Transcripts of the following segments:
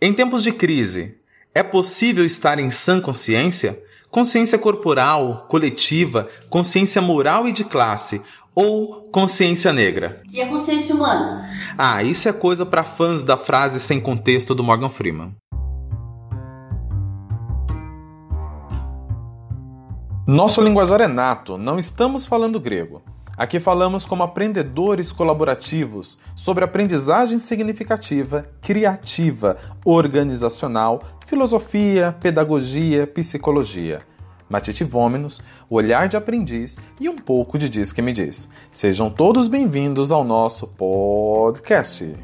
Em tempos de crise, é possível estar em sã consciência? Consciência corporal, coletiva, consciência moral e de classe, ou consciência negra? E a consciência humana? Ah, isso é coisa para fãs da frase sem contexto do Morgan Freeman. Nosso linguajar é nato, não estamos falando grego. Aqui falamos como aprendedores colaborativos sobre aprendizagem significativa, criativa, organizacional, filosofia, pedagogia, psicologia. Matite Vômenos, olhar de aprendiz e um pouco de Diz que me diz. Sejam todos bem-vindos ao nosso podcast.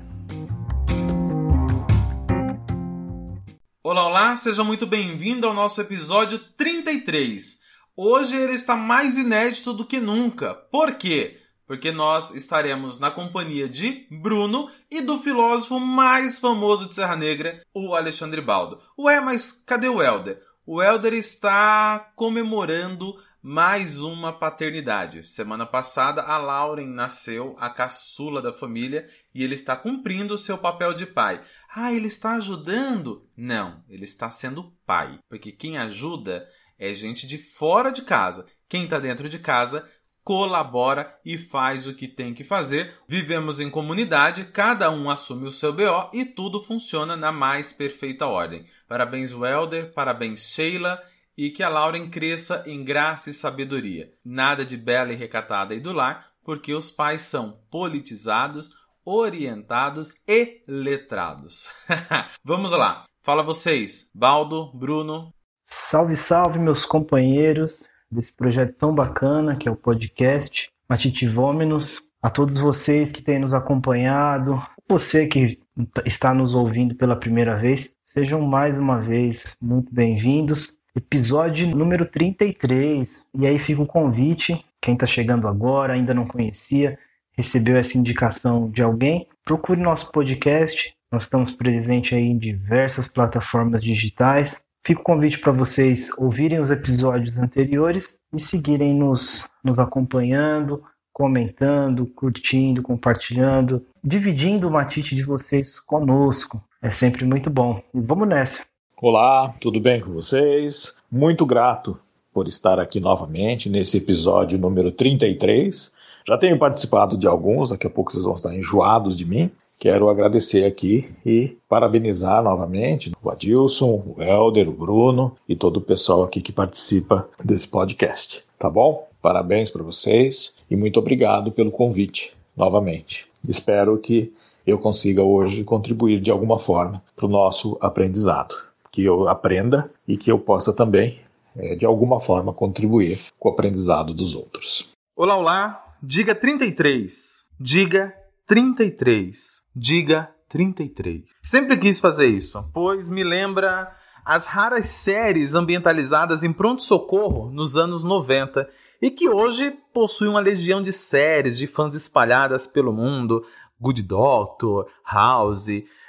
Olá, olá, seja muito bem-vindo ao nosso episódio 33. Hoje ele está mais inédito do que nunca. Por quê? Porque nós estaremos na companhia de Bruno e do filósofo mais famoso de Serra Negra, o Alexandre Baldo. Ué, mas cadê o Helder? O Helder está comemorando mais uma paternidade. Semana passada, a Lauren nasceu, a caçula da família, e ele está cumprindo o seu papel de pai. Ah, ele está ajudando? Não, ele está sendo pai. Porque quem ajuda é gente de fora de casa. Quem está dentro de casa colabora e faz o que tem que fazer. Vivemos em comunidade, cada um assume o seu BO e tudo funciona na mais perfeita ordem. Parabéns, Welder, parabéns, Sheila, e que a Lauren cresça em graça e sabedoria. Nada de bela e recatada e do lar, porque os pais são politizados, orientados e letrados. Vamos lá. Fala vocês, Baldo, Bruno, Salve, salve, meus companheiros desse projeto tão bacana que é o podcast Matite Vômenos. A todos vocês que têm nos acompanhado, você que está nos ouvindo pela primeira vez, sejam mais uma vez muito bem-vindos. Episódio número 33. E aí fica o convite, quem está chegando agora, ainda não conhecia, recebeu essa indicação de alguém, procure nosso podcast. Nós estamos presentes aí em diversas plataformas digitais. Fica o convite para vocês ouvirem os episódios anteriores e seguirem nos, nos acompanhando, comentando, curtindo, compartilhando, dividindo o matite de vocês conosco. É sempre muito bom. E vamos nessa. Olá, tudo bem com vocês? Muito grato por estar aqui novamente nesse episódio número 33. Já tenho participado de alguns, daqui a pouco vocês vão estar enjoados de mim, Quero agradecer aqui e parabenizar novamente o Adilson, o Helder, o Bruno e todo o pessoal aqui que participa desse podcast. Tá bom? Parabéns para vocês e muito obrigado pelo convite novamente. Espero que eu consiga hoje contribuir de alguma forma para o nosso aprendizado. Que eu aprenda e que eu possa também, é, de alguma forma, contribuir com o aprendizado dos outros. Olá, olá! Diga 33. Diga 33 diga 33. Sempre quis fazer isso, pois me lembra as raras séries ambientalizadas em pronto-socorro nos anos 90 e que hoje possui uma legião de séries de fãs espalhadas pelo mundo, Good Doctor, House,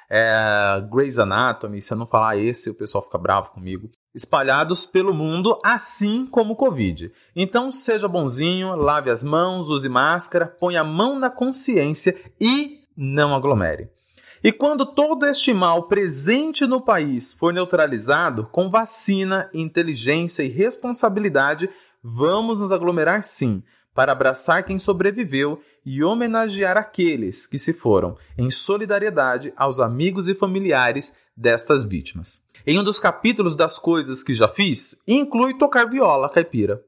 é, Grey's Anatomy, se eu não falar esse o pessoal fica bravo comigo, espalhados pelo mundo, assim como o Covid. Então seja bonzinho, lave as mãos, use máscara, ponha a mão na consciência e não aglomere. E quando todo este mal presente no país for neutralizado, com vacina, inteligência e responsabilidade, vamos nos aglomerar sim, para abraçar quem sobreviveu e homenagear aqueles que se foram, em solidariedade aos amigos e familiares destas vítimas. Em um dos capítulos das coisas que já fiz, inclui tocar viola caipira.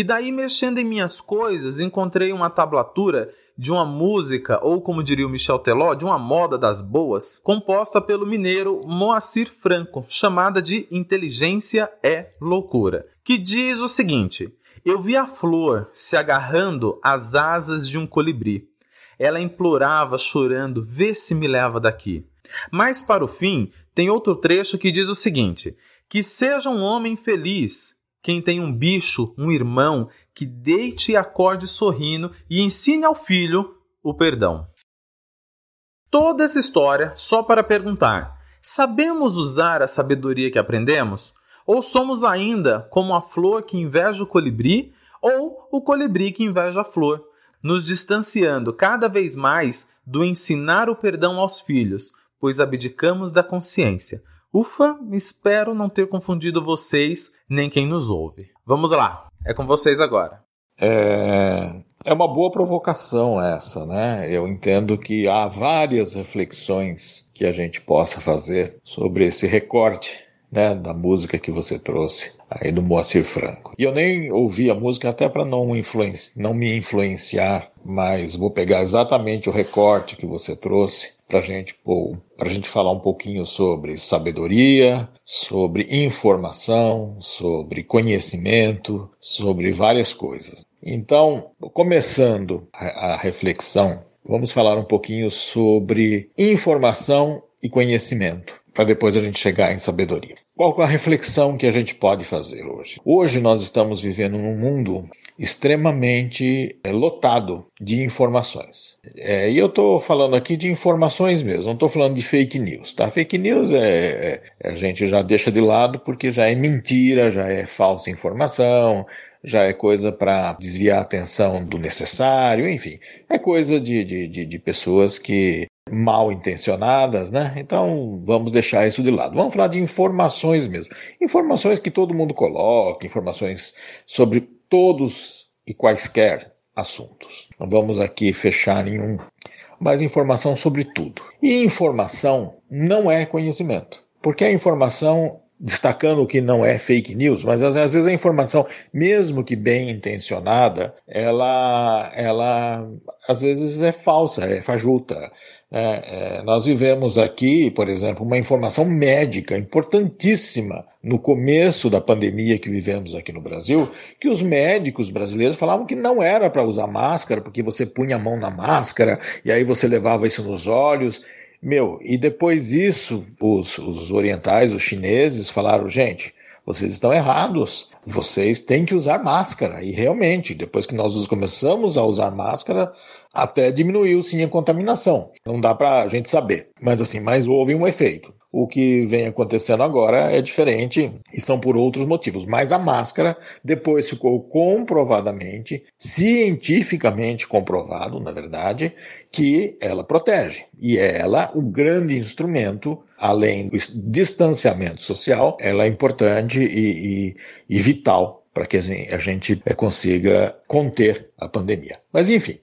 E daí, mexendo em minhas coisas, encontrei uma tablatura de uma música, ou como diria o Michel Teló, de uma moda das boas, composta pelo mineiro Moacir Franco, chamada de Inteligência é Loucura, que diz o seguinte: Eu vi a flor se agarrando às asas de um colibri. Ela implorava, chorando, vê se me leva daqui. Mas para o fim, tem outro trecho que diz o seguinte: Que seja um homem feliz, quem tem um bicho, um irmão, que deite e acorde sorrindo e ensine ao filho o perdão. Toda essa história só para perguntar: sabemos usar a sabedoria que aprendemos? Ou somos ainda como a flor que inveja o colibri ou o colibri que inveja a flor, nos distanciando cada vez mais do ensinar o perdão aos filhos, pois abdicamos da consciência. Ufa, espero não ter confundido vocês nem quem nos ouve. Vamos lá, é com vocês agora. É, é uma boa provocação essa, né? Eu entendo que há várias reflexões que a gente possa fazer sobre esse recorte né, da música que você trouxe aí do Moacir Franco. E eu nem ouvi a música até para não, não me influenciar, mas vou pegar exatamente o recorte que você trouxe para gente, a gente falar um pouquinho sobre sabedoria, sobre informação, sobre conhecimento, sobre várias coisas. Então, começando a reflexão, vamos falar um pouquinho sobre informação e conhecimento para depois a gente chegar em sabedoria. Qual é a reflexão que a gente pode fazer hoje? Hoje nós estamos vivendo num mundo extremamente é, lotado de informações. É, e eu estou falando aqui de informações mesmo, não estou falando de fake news. Tá? Fake news é, é, a gente já deixa de lado porque já é mentira, já é falsa informação, já é coisa para desviar a atenção do necessário, enfim, é coisa de, de, de, de pessoas que mal intencionadas, né? Então vamos deixar isso de lado. Vamos falar de informações mesmo. Informações que todo mundo coloca, informações sobre todos e quaisquer assuntos. Não vamos aqui fechar nenhum, mas informação sobre tudo. E informação não é conhecimento, porque a informação destacando que não é fake news, mas às, vezes a informação, mesmo que bem intencionada, ela, ela às vezes é falsa, é fajuta. É, é, nós vivemos aqui, por exemplo, uma informação médica importantíssima no começo da pandemia que vivemos aqui no Brasil, que os médicos brasileiros falavam que não era para usar máscara, porque você punha a mão na máscara e aí você levava isso nos olhos. Meu, e depois isso, os, os orientais, os chineses falaram, gente, vocês estão errados vocês têm que usar máscara. E realmente, depois que nós começamos a usar máscara, até diminuiu sim a contaminação. Não dá para a gente saber. Mas assim, mas houve um efeito. O que vem acontecendo agora é diferente e são por outros motivos. Mas a máscara depois ficou comprovadamente, cientificamente comprovado, na verdade, que ela protege. E é ela o grande instrumento, além do distanciamento social, ela é importante e, e, e vital para que a gente eh, consiga conter a pandemia. Mas enfim,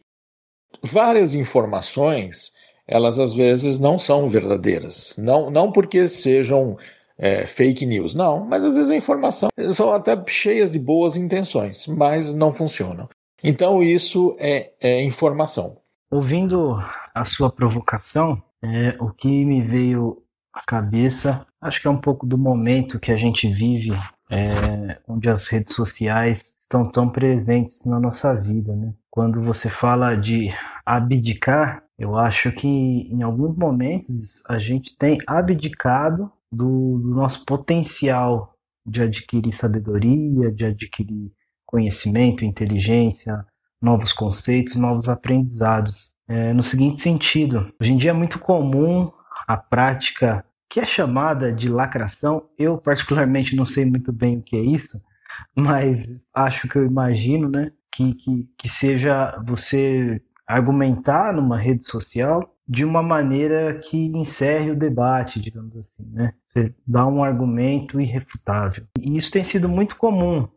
várias informações elas às vezes não são verdadeiras. Não, não porque sejam é, fake news, não, mas às vezes a informação são até cheias de boas intenções, mas não funcionam. Então isso é, é informação. Ouvindo a sua provocação, é, o que me veio à cabeça, acho que é um pouco do momento que a gente vive, é, onde as redes sociais estão tão presentes na nossa vida. Né? Quando você fala de abdicar, eu acho que em alguns momentos a gente tem abdicado do, do nosso potencial de adquirir sabedoria, de adquirir conhecimento, inteligência, novos conceitos, novos aprendizados. É, no seguinte sentido, hoje em dia é muito comum a prática que é chamada de lacração. Eu, particularmente, não sei muito bem o que é isso, mas acho que eu imagino né, que, que, que seja você argumentar numa rede social de uma maneira que encerre o debate, digamos assim, né? Você dá um argumento irrefutável. E isso tem sido muito comum.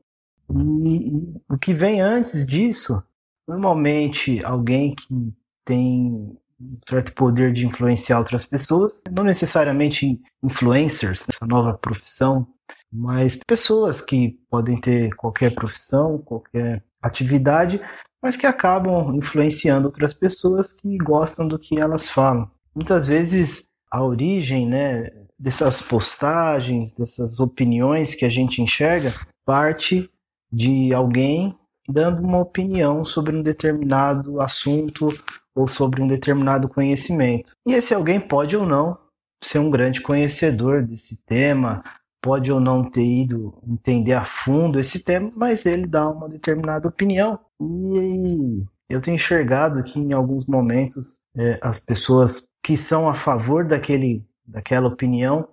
E, o que vem antes disso, normalmente alguém que tem um certo poder de influenciar outras pessoas, não necessariamente influencers, essa nova profissão, mas pessoas que podem ter qualquer profissão, qualquer atividade, mas que acabam influenciando outras pessoas que gostam do que elas falam. Muitas vezes a origem né, dessas postagens, dessas opiniões que a gente enxerga, parte de alguém dando uma opinião sobre um determinado assunto ou sobre um determinado conhecimento. E esse alguém pode ou não ser um grande conhecedor desse tema, pode ou não ter ido entender a fundo esse tema, mas ele dá uma determinada opinião. E eu tenho enxergado que em alguns momentos é, as pessoas que são a favor daquele, daquela opinião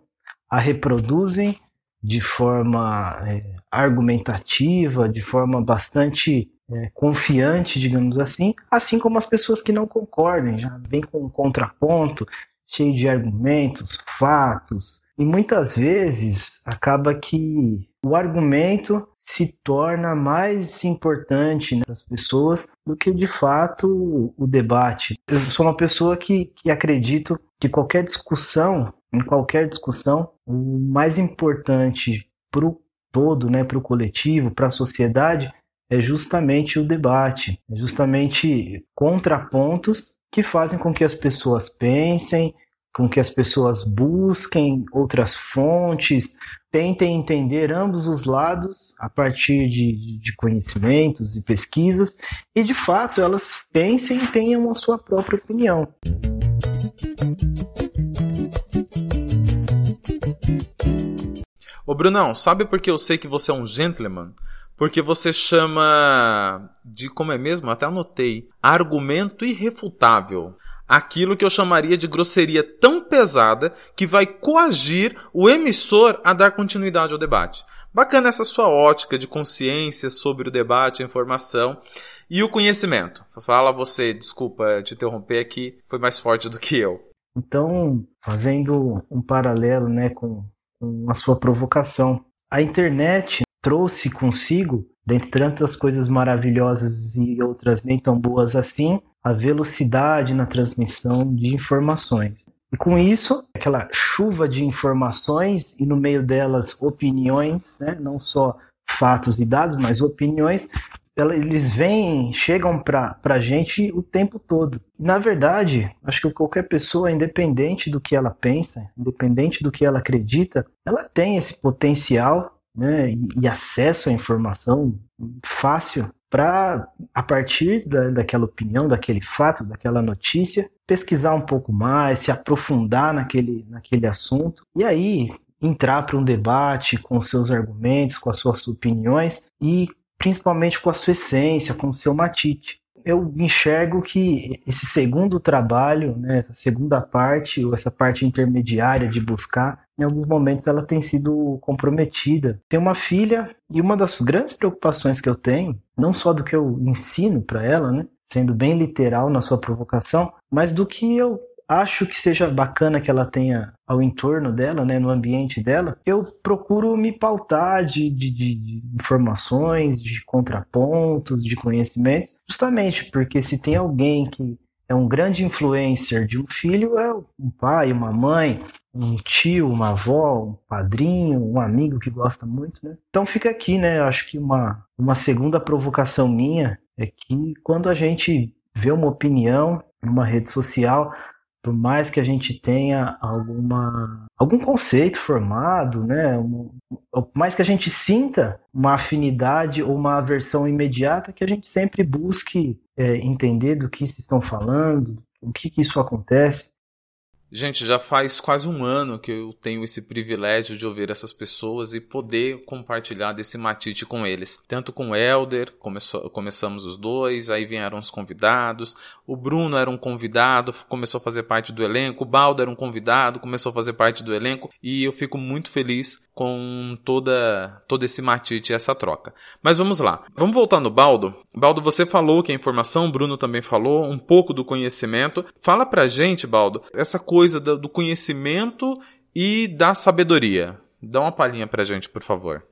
a reproduzem de forma é, argumentativa, de forma bastante é, confiante, digamos assim, assim como as pessoas que não concordem, já vem com um contraponto, cheio de argumentos, fatos, e muitas vezes acaba que o argumento se torna mais importante né, para as pessoas do que de fato o debate. Eu sou uma pessoa que, que acredito que qualquer discussão, em qualquer discussão, o mais importante para o todo, né, para o coletivo, para a sociedade, é justamente o debate, é justamente contrapontos que fazem com que as pessoas pensem, com que as pessoas busquem outras fontes, tentem entender ambos os lados a partir de, de conhecimentos e pesquisas, e de fato elas pensem e tenham a sua própria opinião. Ô Brunão, sabe por que eu sei que você é um gentleman? Porque você chama de como é mesmo? Até anotei. Argumento irrefutável aquilo que eu chamaria de grosseria tão pesada que vai coagir o emissor a dar continuidade ao debate. Bacana essa sua ótica de consciência sobre o debate, a informação e o conhecimento. Fala você, desculpa te interromper aqui, foi mais forte do que eu. Então, fazendo um paralelo né, com, com a sua provocação, a internet trouxe consigo, dentre tantas coisas maravilhosas e outras nem tão boas assim, a velocidade na transmissão de informações. E com isso, aquela chuva de informações e no meio delas opiniões, né? não só fatos e dados, mas opiniões, eles vêm, chegam para a gente o tempo todo. Na verdade, acho que qualquer pessoa, independente do que ela pensa, independente do que ela acredita, ela tem esse potencial né, e, e acesso à informação fácil para, a partir da, daquela opinião, daquele fato, daquela notícia, pesquisar um pouco mais, se aprofundar naquele, naquele assunto e aí entrar para um debate com os seus argumentos, com as suas opiniões e principalmente com a sua essência, com o seu matite. Eu enxergo que esse segundo trabalho, né, essa segunda parte, ou essa parte intermediária de buscar, em alguns momentos ela tem sido comprometida. Tenho uma filha e uma das grandes preocupações que eu tenho, não só do que eu ensino para ela, né, sendo bem literal na sua provocação, mas do que eu acho que seja bacana que ela tenha ao entorno dela, né, no ambiente dela, eu procuro me pautar de, de, de, informações, de contrapontos, de conhecimentos, justamente porque se tem alguém que é um grande influencer de um filho, é um pai, uma mãe, um tio, uma avó, um padrinho, um amigo que gosta muito, né? Então fica aqui, né? Acho que uma, uma segunda provocação minha é que quando a gente vê uma opinião numa rede social, por mais que a gente tenha alguma algum conceito formado, né, por mais que a gente sinta uma afinidade ou uma aversão imediata, que a gente sempre busque é, entender do que se estão falando, o que, que isso acontece, Gente, já faz quase um ano que eu tenho esse privilégio de ouvir essas pessoas e poder compartilhar desse matite com eles. Tanto com o Elder, começou, começamos os dois, aí vieram os convidados. O Bruno era um convidado, começou a fazer parte do elenco. O Baldo era um convidado, começou a fazer parte do elenco. E eu fico muito feliz com toda todo esse matite e essa troca. Mas vamos lá. Vamos voltar no Baldo. Baldo, você falou que a informação, o Bruno também falou, um pouco do conhecimento. Fala pra gente, Baldo, essa coisa do conhecimento e da sabedoria. Dá uma palhinha pra gente, por favor.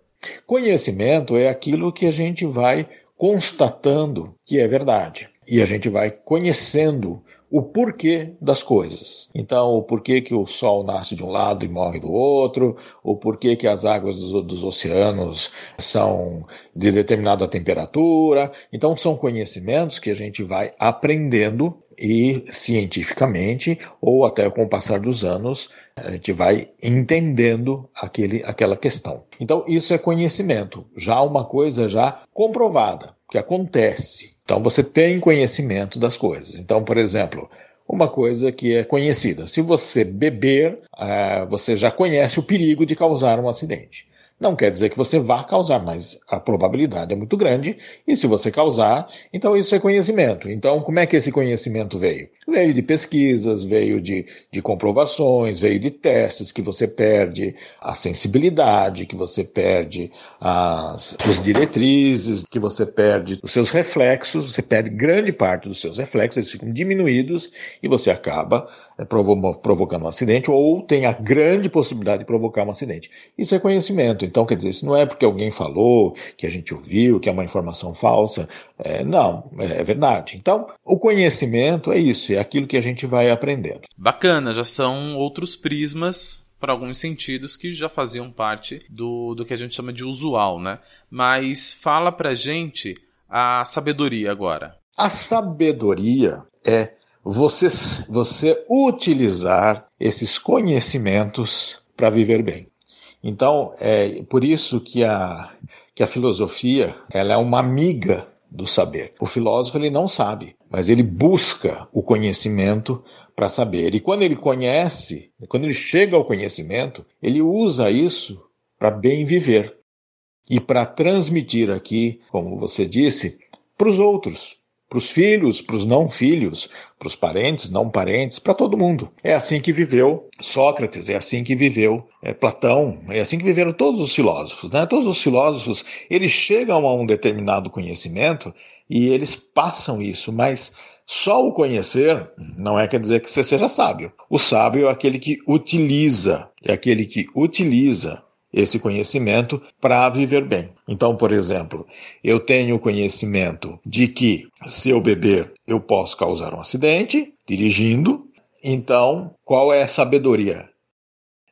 Conhecimento é aquilo que a gente vai constatando que é verdade. E a gente vai conhecendo o porquê das coisas. Então, o porquê que o Sol nasce de um lado e morre do outro, o porquê que as águas dos, dos oceanos são de determinada temperatura. Então, são conhecimentos que a gente vai aprendendo e cientificamente, ou até com o passar dos anos, a gente vai entendendo aquele, aquela questão. Então, isso é conhecimento, já uma coisa já comprovada, que acontece. Então você tem conhecimento das coisas. Então, por exemplo, uma coisa que é conhecida. Se você beber, uh, você já conhece o perigo de causar um acidente. Não quer dizer que você vá causar, mas a probabilidade é muito grande, e se você causar, então isso é conhecimento. Então, como é que esse conhecimento veio? Veio de pesquisas, veio de, de comprovações, veio de testes que você perde a sensibilidade, que você perde as, as diretrizes, que você perde os seus reflexos, você perde grande parte dos seus reflexos, eles ficam diminuídos e você acaba é, provo provocando um acidente ou tem a grande possibilidade de provocar um acidente. Isso é conhecimento. Então, quer dizer, isso não é porque alguém falou, que a gente ouviu, que é uma informação falsa. É, não, é, é verdade. Então, o conhecimento é isso, é aquilo que a gente vai aprendendo. Bacana, já são outros prismas para alguns sentidos que já faziam parte do, do que a gente chama de usual, né? Mas fala pra gente a sabedoria agora. A sabedoria é você, você utilizar esses conhecimentos para viver bem. Então, é por isso que a, que a filosofia ela é uma amiga do saber. O filósofo ele não sabe, mas ele busca o conhecimento para saber. E quando ele conhece, quando ele chega ao conhecimento, ele usa isso para bem viver e para transmitir aqui, como você disse, para os outros para os filhos, para os não filhos, para os parentes, não parentes, para todo mundo. É assim que viveu Sócrates, é assim que viveu é, Platão, é assim que viveram todos os filósofos. Né? Todos os filósofos, eles chegam a um determinado conhecimento e eles passam isso, mas só o conhecer não é quer dizer que você seja sábio. O sábio é aquele que utiliza, é aquele que utiliza esse conhecimento para viver bem. Então, por exemplo, eu tenho conhecimento de que se eu beber eu posso causar um acidente dirigindo. Então, qual é a sabedoria?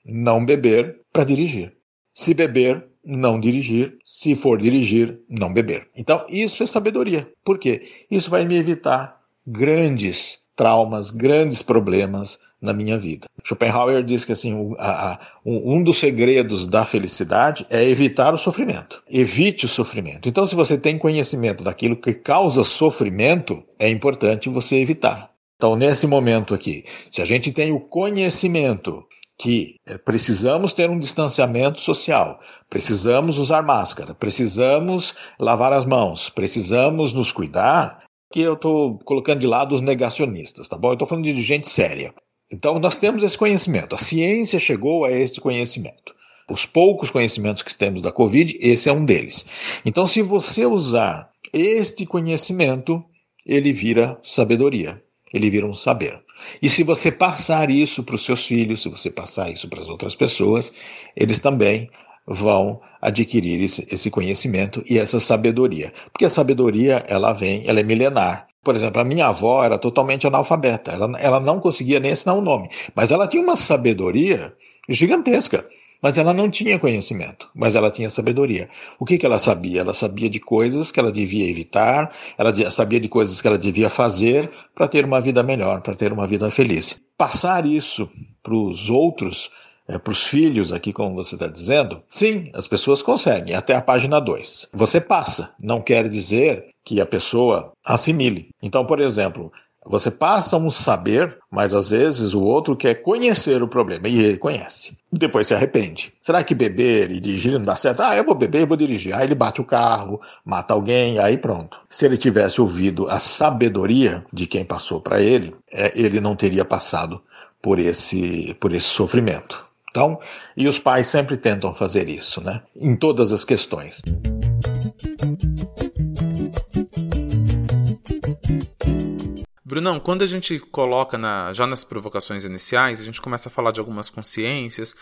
Não beber para dirigir. Se beber, não dirigir. Se for dirigir, não beber. Então, isso é sabedoria. Por quê? Isso vai me evitar grandes traumas, grandes problemas na minha vida. Schopenhauer diz que assim, um, a, um dos segredos da felicidade é evitar o sofrimento. Evite o sofrimento. Então, se você tem conhecimento daquilo que causa sofrimento, é importante você evitar. Então, nesse momento aqui, se a gente tem o conhecimento que precisamos ter um distanciamento social, precisamos usar máscara, precisamos lavar as mãos, precisamos nos cuidar, que eu estou colocando de lado os negacionistas, tá bom? Eu estou falando de gente séria. Então, nós temos esse conhecimento. A ciência chegou a esse conhecimento. Os poucos conhecimentos que temos da Covid, esse é um deles. Então, se você usar este conhecimento, ele vira sabedoria, ele vira um saber. E se você passar isso para os seus filhos, se você passar isso para as outras pessoas, eles também vão adquirir esse conhecimento e essa sabedoria. Porque a sabedoria, ela vem, ela é milenar. Por exemplo, a minha avó era totalmente analfabeta, ela, ela não conseguia nem assinar um nome, mas ela tinha uma sabedoria gigantesca. Mas ela não tinha conhecimento, mas ela tinha sabedoria. O que, que ela sabia? Ela sabia de coisas que ela devia evitar, ela sabia de coisas que ela devia fazer para ter uma vida melhor, para ter uma vida feliz. Passar isso para os outros é, para os filhos, aqui como você está dizendo, sim, as pessoas conseguem, até a página 2. Você passa, não quer dizer que a pessoa assimile. Então, por exemplo, você passa um saber, mas às vezes o outro quer conhecer o problema e ele conhece. Depois se arrepende. Será que beber e dirigir não dá certo? Ah, eu vou beber e vou dirigir. Aí ele bate o carro, mata alguém, aí pronto. Se ele tivesse ouvido a sabedoria de quem passou para ele, é, ele não teria passado por esse, por esse sofrimento. Então, e os pais sempre tentam fazer isso, né? Em todas as questões. Brunão, quando a gente coloca na, já nas provocações iniciais, a gente começa a falar de algumas consciências,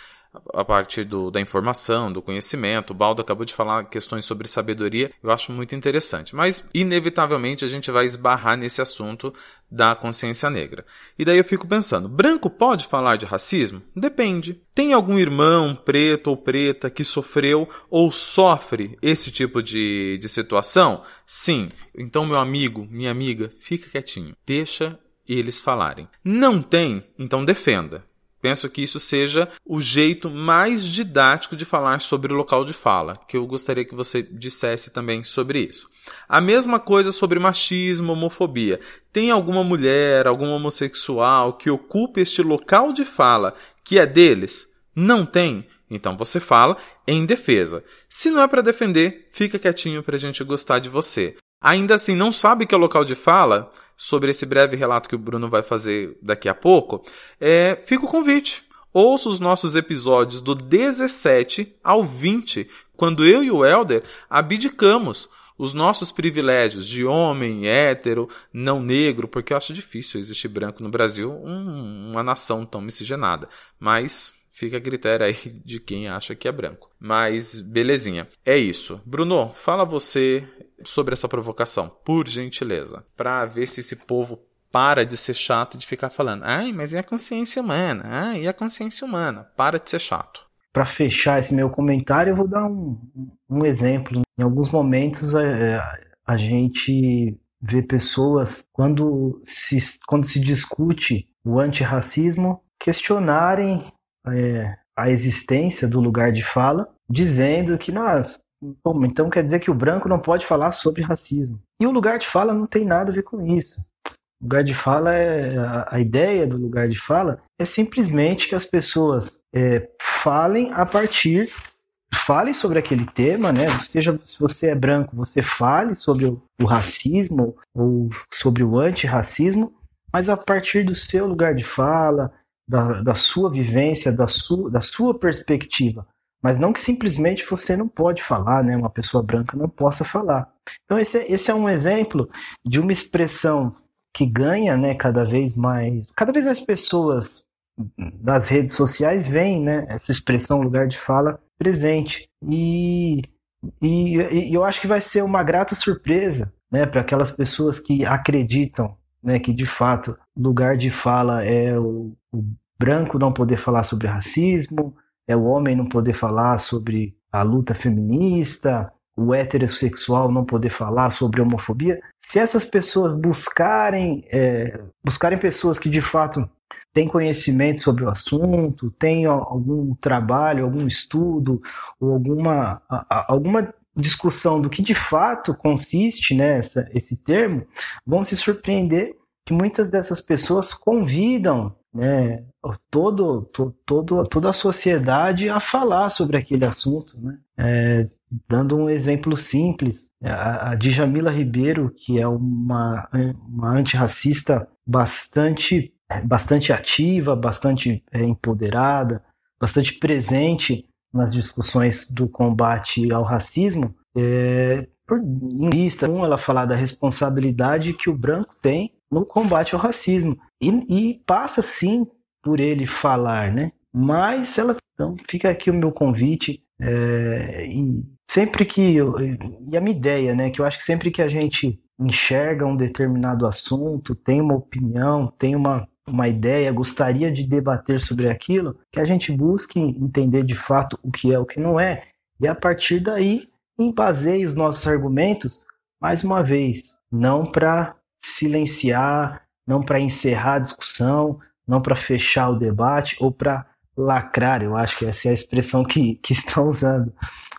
a partir do, da informação, do conhecimento. O Baldo acabou de falar questões sobre sabedoria, eu acho muito interessante. Mas, inevitavelmente, a gente vai esbarrar nesse assunto da consciência negra. E daí eu fico pensando: branco pode falar de racismo? Depende. Tem algum irmão preto ou preta que sofreu ou sofre esse tipo de, de situação? Sim. Então, meu amigo, minha amiga, fica quietinho. Deixa eles falarem. Não tem? Então defenda. Penso que isso seja o jeito mais didático de falar sobre o local de fala, que eu gostaria que você dissesse também sobre isso. A mesma coisa sobre machismo, homofobia. Tem alguma mulher, algum homossexual que ocupe este local de fala que é deles? Não tem? Então você fala em defesa. Se não é para defender, fica quietinho para a gente gostar de você. Ainda assim, não sabe que é o local de fala? Sobre esse breve relato que o Bruno vai fazer daqui a pouco, é, fica o convite. Ouça os nossos episódios do 17 ao 20, quando eu e o Elder abdicamos os nossos privilégios de homem, hétero, não negro, porque eu acho difícil existir branco no Brasil, um, uma nação tão miscigenada. Mas Fica a critério aí de quem acha que é branco. Mas belezinha. É isso. Bruno, fala você sobre essa provocação, por gentileza, para ver se esse povo para de ser chato de ficar falando. Ai, mas e a consciência humana? Ai, e a consciência humana? Para de ser chato. Para fechar esse meu comentário, eu vou dar um, um exemplo. Em alguns momentos, a, é, a gente vê pessoas, quando se, quando se discute o antirracismo, questionarem é, a existência do lugar de fala, dizendo que, nós, então quer dizer que o branco não pode falar sobre racismo. E o lugar de fala não tem nada a ver com isso. O lugar de fala é a, a ideia do lugar de fala é simplesmente que as pessoas é, falem a partir falem sobre aquele tema, né? Seja se você é branco, você fale sobre o, o racismo ou sobre o antirracismo, mas a partir do seu lugar de fala, da, da sua vivência, da sua, da sua perspectiva. Mas não que simplesmente você não pode falar, né? Uma pessoa branca não possa falar. Então esse, é, esse é um exemplo de uma expressão que ganha, né? Cada vez mais, cada vez mais pessoas das redes sociais veem, né? Essa expressão lugar de fala presente e, e, e eu acho que vai ser uma grata surpresa, né? Para aquelas pessoas que acreditam, né? Que de fato lugar de fala é o, o branco não poder falar sobre racismo, é o homem não poder falar sobre a luta feminista, o heterossexual não poder falar sobre homofobia. Se essas pessoas buscarem, é, buscarem pessoas que de fato têm conhecimento sobre o assunto, têm algum trabalho, algum estudo ou alguma, alguma discussão do que de fato consiste nessa né, esse termo, vão se surpreender que muitas dessas pessoas convidam né, todo, to, todo, toda a sociedade a falar sobre aquele assunto. Né? É, dando um exemplo simples, a, a Djamila Ribeiro, que é uma, uma antirracista bastante, bastante ativa, bastante é, empoderada, bastante presente nas discussões do combate ao racismo, é, por vista, um, ela falar da responsabilidade que o branco tem no combate ao racismo. E, e passa sim por ele falar, né? Mas ela. Então, fica aqui o meu convite. É, e sempre que. Eu, e a minha ideia, né? Que eu acho que sempre que a gente enxerga um determinado assunto, tem uma opinião, tem uma, uma ideia, gostaria de debater sobre aquilo, que a gente busque entender de fato o que é o que não é, e a partir daí embaseie os nossos argumentos, mais uma vez, não para silenciar, não para encerrar a discussão, não para fechar o debate ou para lacrar, eu acho que essa é a expressão que, que estão usando,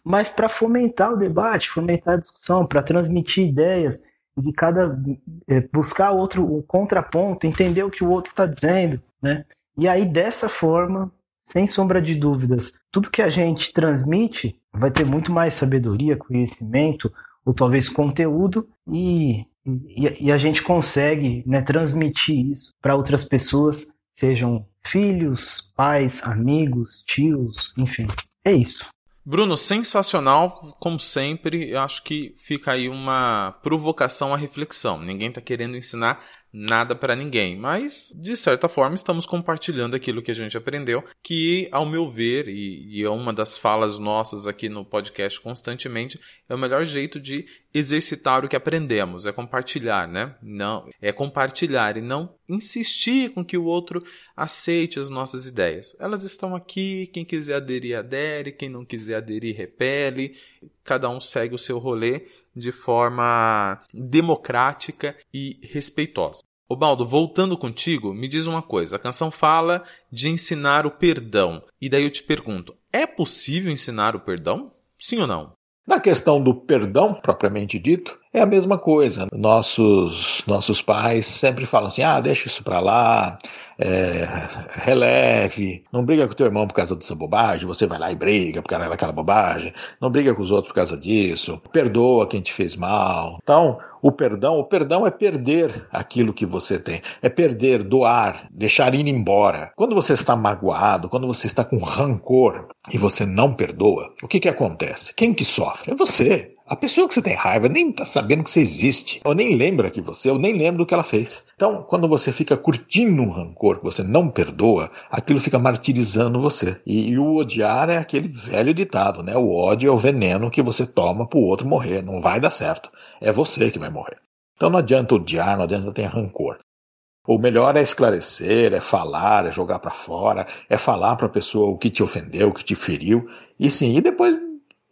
mas para fomentar o debate, fomentar a discussão, para transmitir ideias e cada é, buscar outro o contraponto, entender o que o outro está dizendo, né? E aí dessa forma, sem sombra de dúvidas, tudo que a gente transmite vai ter muito mais sabedoria, conhecimento ou talvez conteúdo e e, e a gente consegue né, transmitir isso para outras pessoas, sejam filhos, pais, amigos, tios, enfim. É isso. Bruno, sensacional, como sempre. Acho que fica aí uma provocação à reflexão. Ninguém está querendo ensinar nada para ninguém, mas de certa forma estamos compartilhando aquilo que a gente aprendeu, que ao meu ver e, e é uma das falas nossas aqui no podcast constantemente, é o melhor jeito de exercitar o que aprendemos, é compartilhar, né? Não, é compartilhar e não insistir com que o outro aceite as nossas ideias. Elas estão aqui, quem quiser aderir adere, quem não quiser aderir repele, cada um segue o seu rolê de forma democrática e respeitosa. Ô Baldo, voltando contigo, me diz uma coisa. A canção fala de ensinar o perdão. E daí eu te pergunto: é possível ensinar o perdão? Sim ou não? Na questão do perdão, propriamente dito, é a mesma coisa. Nossos, nossos pais sempre falam assim: ah, deixa isso para lá, é, releve, não briga com teu irmão por causa dessa bobagem, você vai lá e briga por causa daquela bobagem, não briga com os outros por causa disso, perdoa quem te fez mal. Então, o perdão, o perdão é perder aquilo que você tem, é perder, doar, deixar ir embora. Quando você está magoado, quando você está com rancor e você não perdoa, o que que acontece? Quem que sofre? É você. A pessoa que você tem raiva nem está sabendo que você existe, ou nem lembra que você, ou nem lembra do que ela fez. Então, quando você fica curtindo um rancor que você não perdoa, aquilo fica martirizando você. E, e o odiar é aquele velho ditado, né? O ódio é o veneno que você toma para o outro morrer. Não vai dar certo. É você que vai morrer. Então não adianta odiar, não adianta ter rancor. O melhor é esclarecer, é falar, é jogar para fora, é falar para a pessoa o que te ofendeu, o que te feriu, e sim, e depois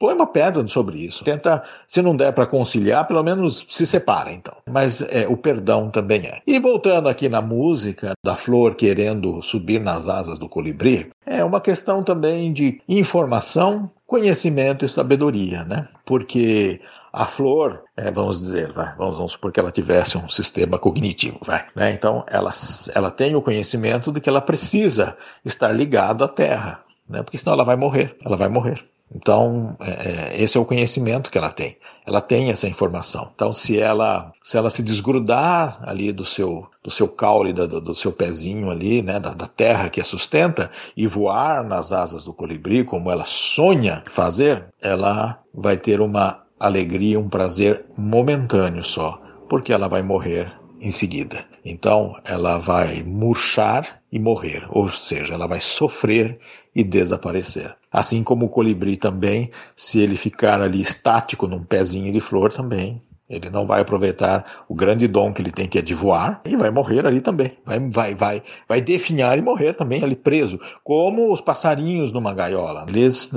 põe uma pedra sobre isso. Tenta, se não der para conciliar, pelo menos se separa, então. Mas é, o perdão também é. E voltando aqui na música da flor querendo subir nas asas do colibri, é uma questão também de informação, conhecimento e sabedoria, né? Porque a flor, é, vamos dizer, vai, vamos, vamos supor que ela tivesse um sistema cognitivo, vai, né? Então ela, ela tem o conhecimento de que ela precisa estar ligada à Terra, né? Porque senão ela vai morrer, ela vai morrer. Então, é, é, esse é o conhecimento que ela tem. Ela tem essa informação. Então, se ela se, ela se desgrudar ali do seu do seu caule, do, do seu pezinho ali, né, da, da, terra que a sustenta, e voar nas asas do colibri, como ela sonha fazer, ela vai ter uma alegria, um prazer momentâneo só, porque ela vai morrer em seguida. Então, ela vai murchar e morrer, ou seja, ela vai sofrer e desaparecer. Assim como o colibri também, se ele ficar ali estático num pezinho de flor também, ele não vai aproveitar o grande dom que ele tem, que é de voar, e vai morrer ali também. Vai, vai, vai, vai definhar e morrer também ali preso, como os passarinhos numa gaiola. Eles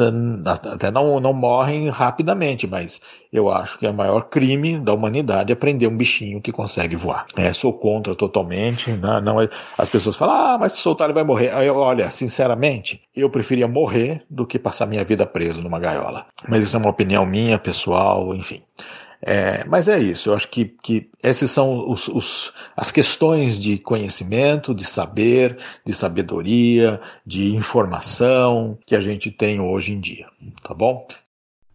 até não, não morrem rapidamente, mas eu acho que é o maior crime da humanidade aprender um bichinho que consegue voar. É, sou contra totalmente. Não, não, é, as pessoas falam, ah, mas se soltar ele vai morrer. Olha, sinceramente, eu preferia morrer do que passar minha vida preso numa gaiola. Mas isso é uma opinião minha, pessoal, enfim. É, mas é isso, eu acho que, que essas são os, os, as questões de conhecimento, de saber, de sabedoria, de informação que a gente tem hoje em dia, tá bom?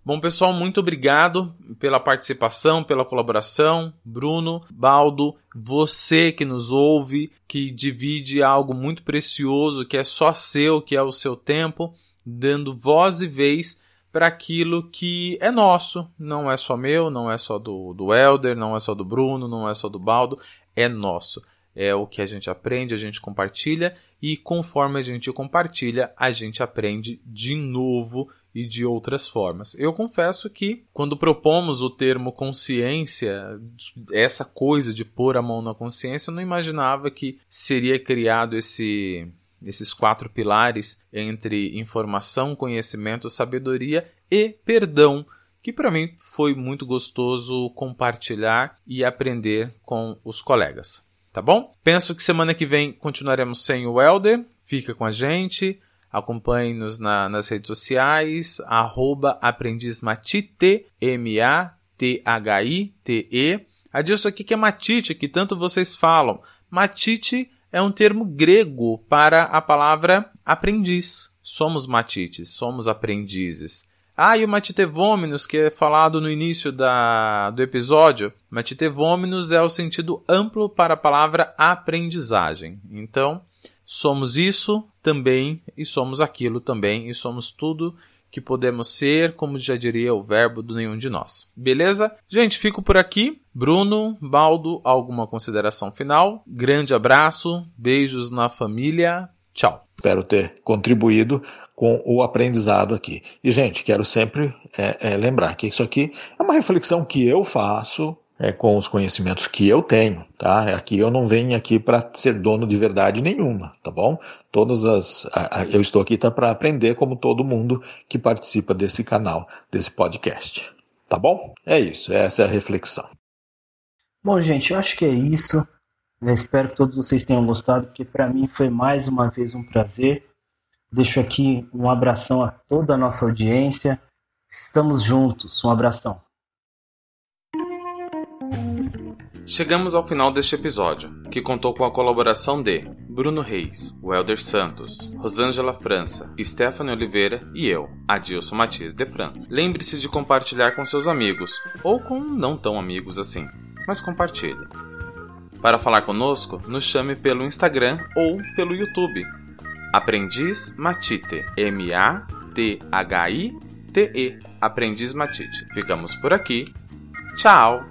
Bom, pessoal, muito obrigado pela participação, pela colaboração. Bruno, Baldo, você que nos ouve, que divide algo muito precioso, que é só seu, que é o seu tempo, dando voz e vez para aquilo que é nosso. Não é só meu, não é só do, do Elder, não é só do Bruno, não é só do Baldo, é nosso. É o que a gente aprende, a gente compartilha e conforme a gente compartilha, a gente aprende de novo e de outras formas. Eu confesso que quando propomos o termo consciência, essa coisa de pôr a mão na consciência, eu não imaginava que seria criado esse esses quatro pilares entre informação, conhecimento, sabedoria e perdão, que para mim foi muito gostoso compartilhar e aprender com os colegas. Tá bom? Penso que semana que vem continuaremos sem o Elder. Fica com a gente. Acompanhe-nos na, nas redes sociais, arroba aprendizmatite, M-A-T-H-I-T-E. Adilson, aqui que é matite, que tanto vocês falam. Matite é um termo grego para a palavra aprendiz. Somos matites, somos aprendizes. Ah, e o matitevômenos, que é falado no início da, do episódio. Matitevômenos é o sentido amplo para a palavra aprendizagem. Então, somos isso também, e somos aquilo também, e somos tudo que podemos ser, como já diria o verbo do nenhum de nós. Beleza? Gente, fico por aqui. Bruno, Baldo, alguma consideração final? Grande abraço, beijos na família. Tchau. Espero ter contribuído com o aprendizado aqui. E, gente, quero sempre é, é, lembrar que isso aqui é uma reflexão que eu faço é, com os conhecimentos que eu tenho, tá? Aqui eu não venho aqui para ser dono de verdade nenhuma, tá bom? Todas as, a, a, eu estou aqui tá, para aprender como todo mundo que participa desse canal, desse podcast, tá bom? É isso, essa é a reflexão. Bom, gente, eu acho que é isso. Eu espero que todos vocês tenham gostado, porque para mim foi mais uma vez um prazer. Deixo aqui um abração a toda a nossa audiência. Estamos juntos. Um abração. Chegamos ao final deste episódio, que contou com a colaboração de Bruno Reis, Welder Santos, Rosângela França, Stephanie Oliveira e eu, Adilson Matias de França. Lembre-se de compartilhar com seus amigos, ou com não tão amigos assim, mas compartilhe. Para falar conosco, nos chame pelo Instagram ou pelo YouTube. Aprendiz Matite, M-A-T-H-I-T-E, Aprendiz Matite. Ficamos por aqui. Tchau!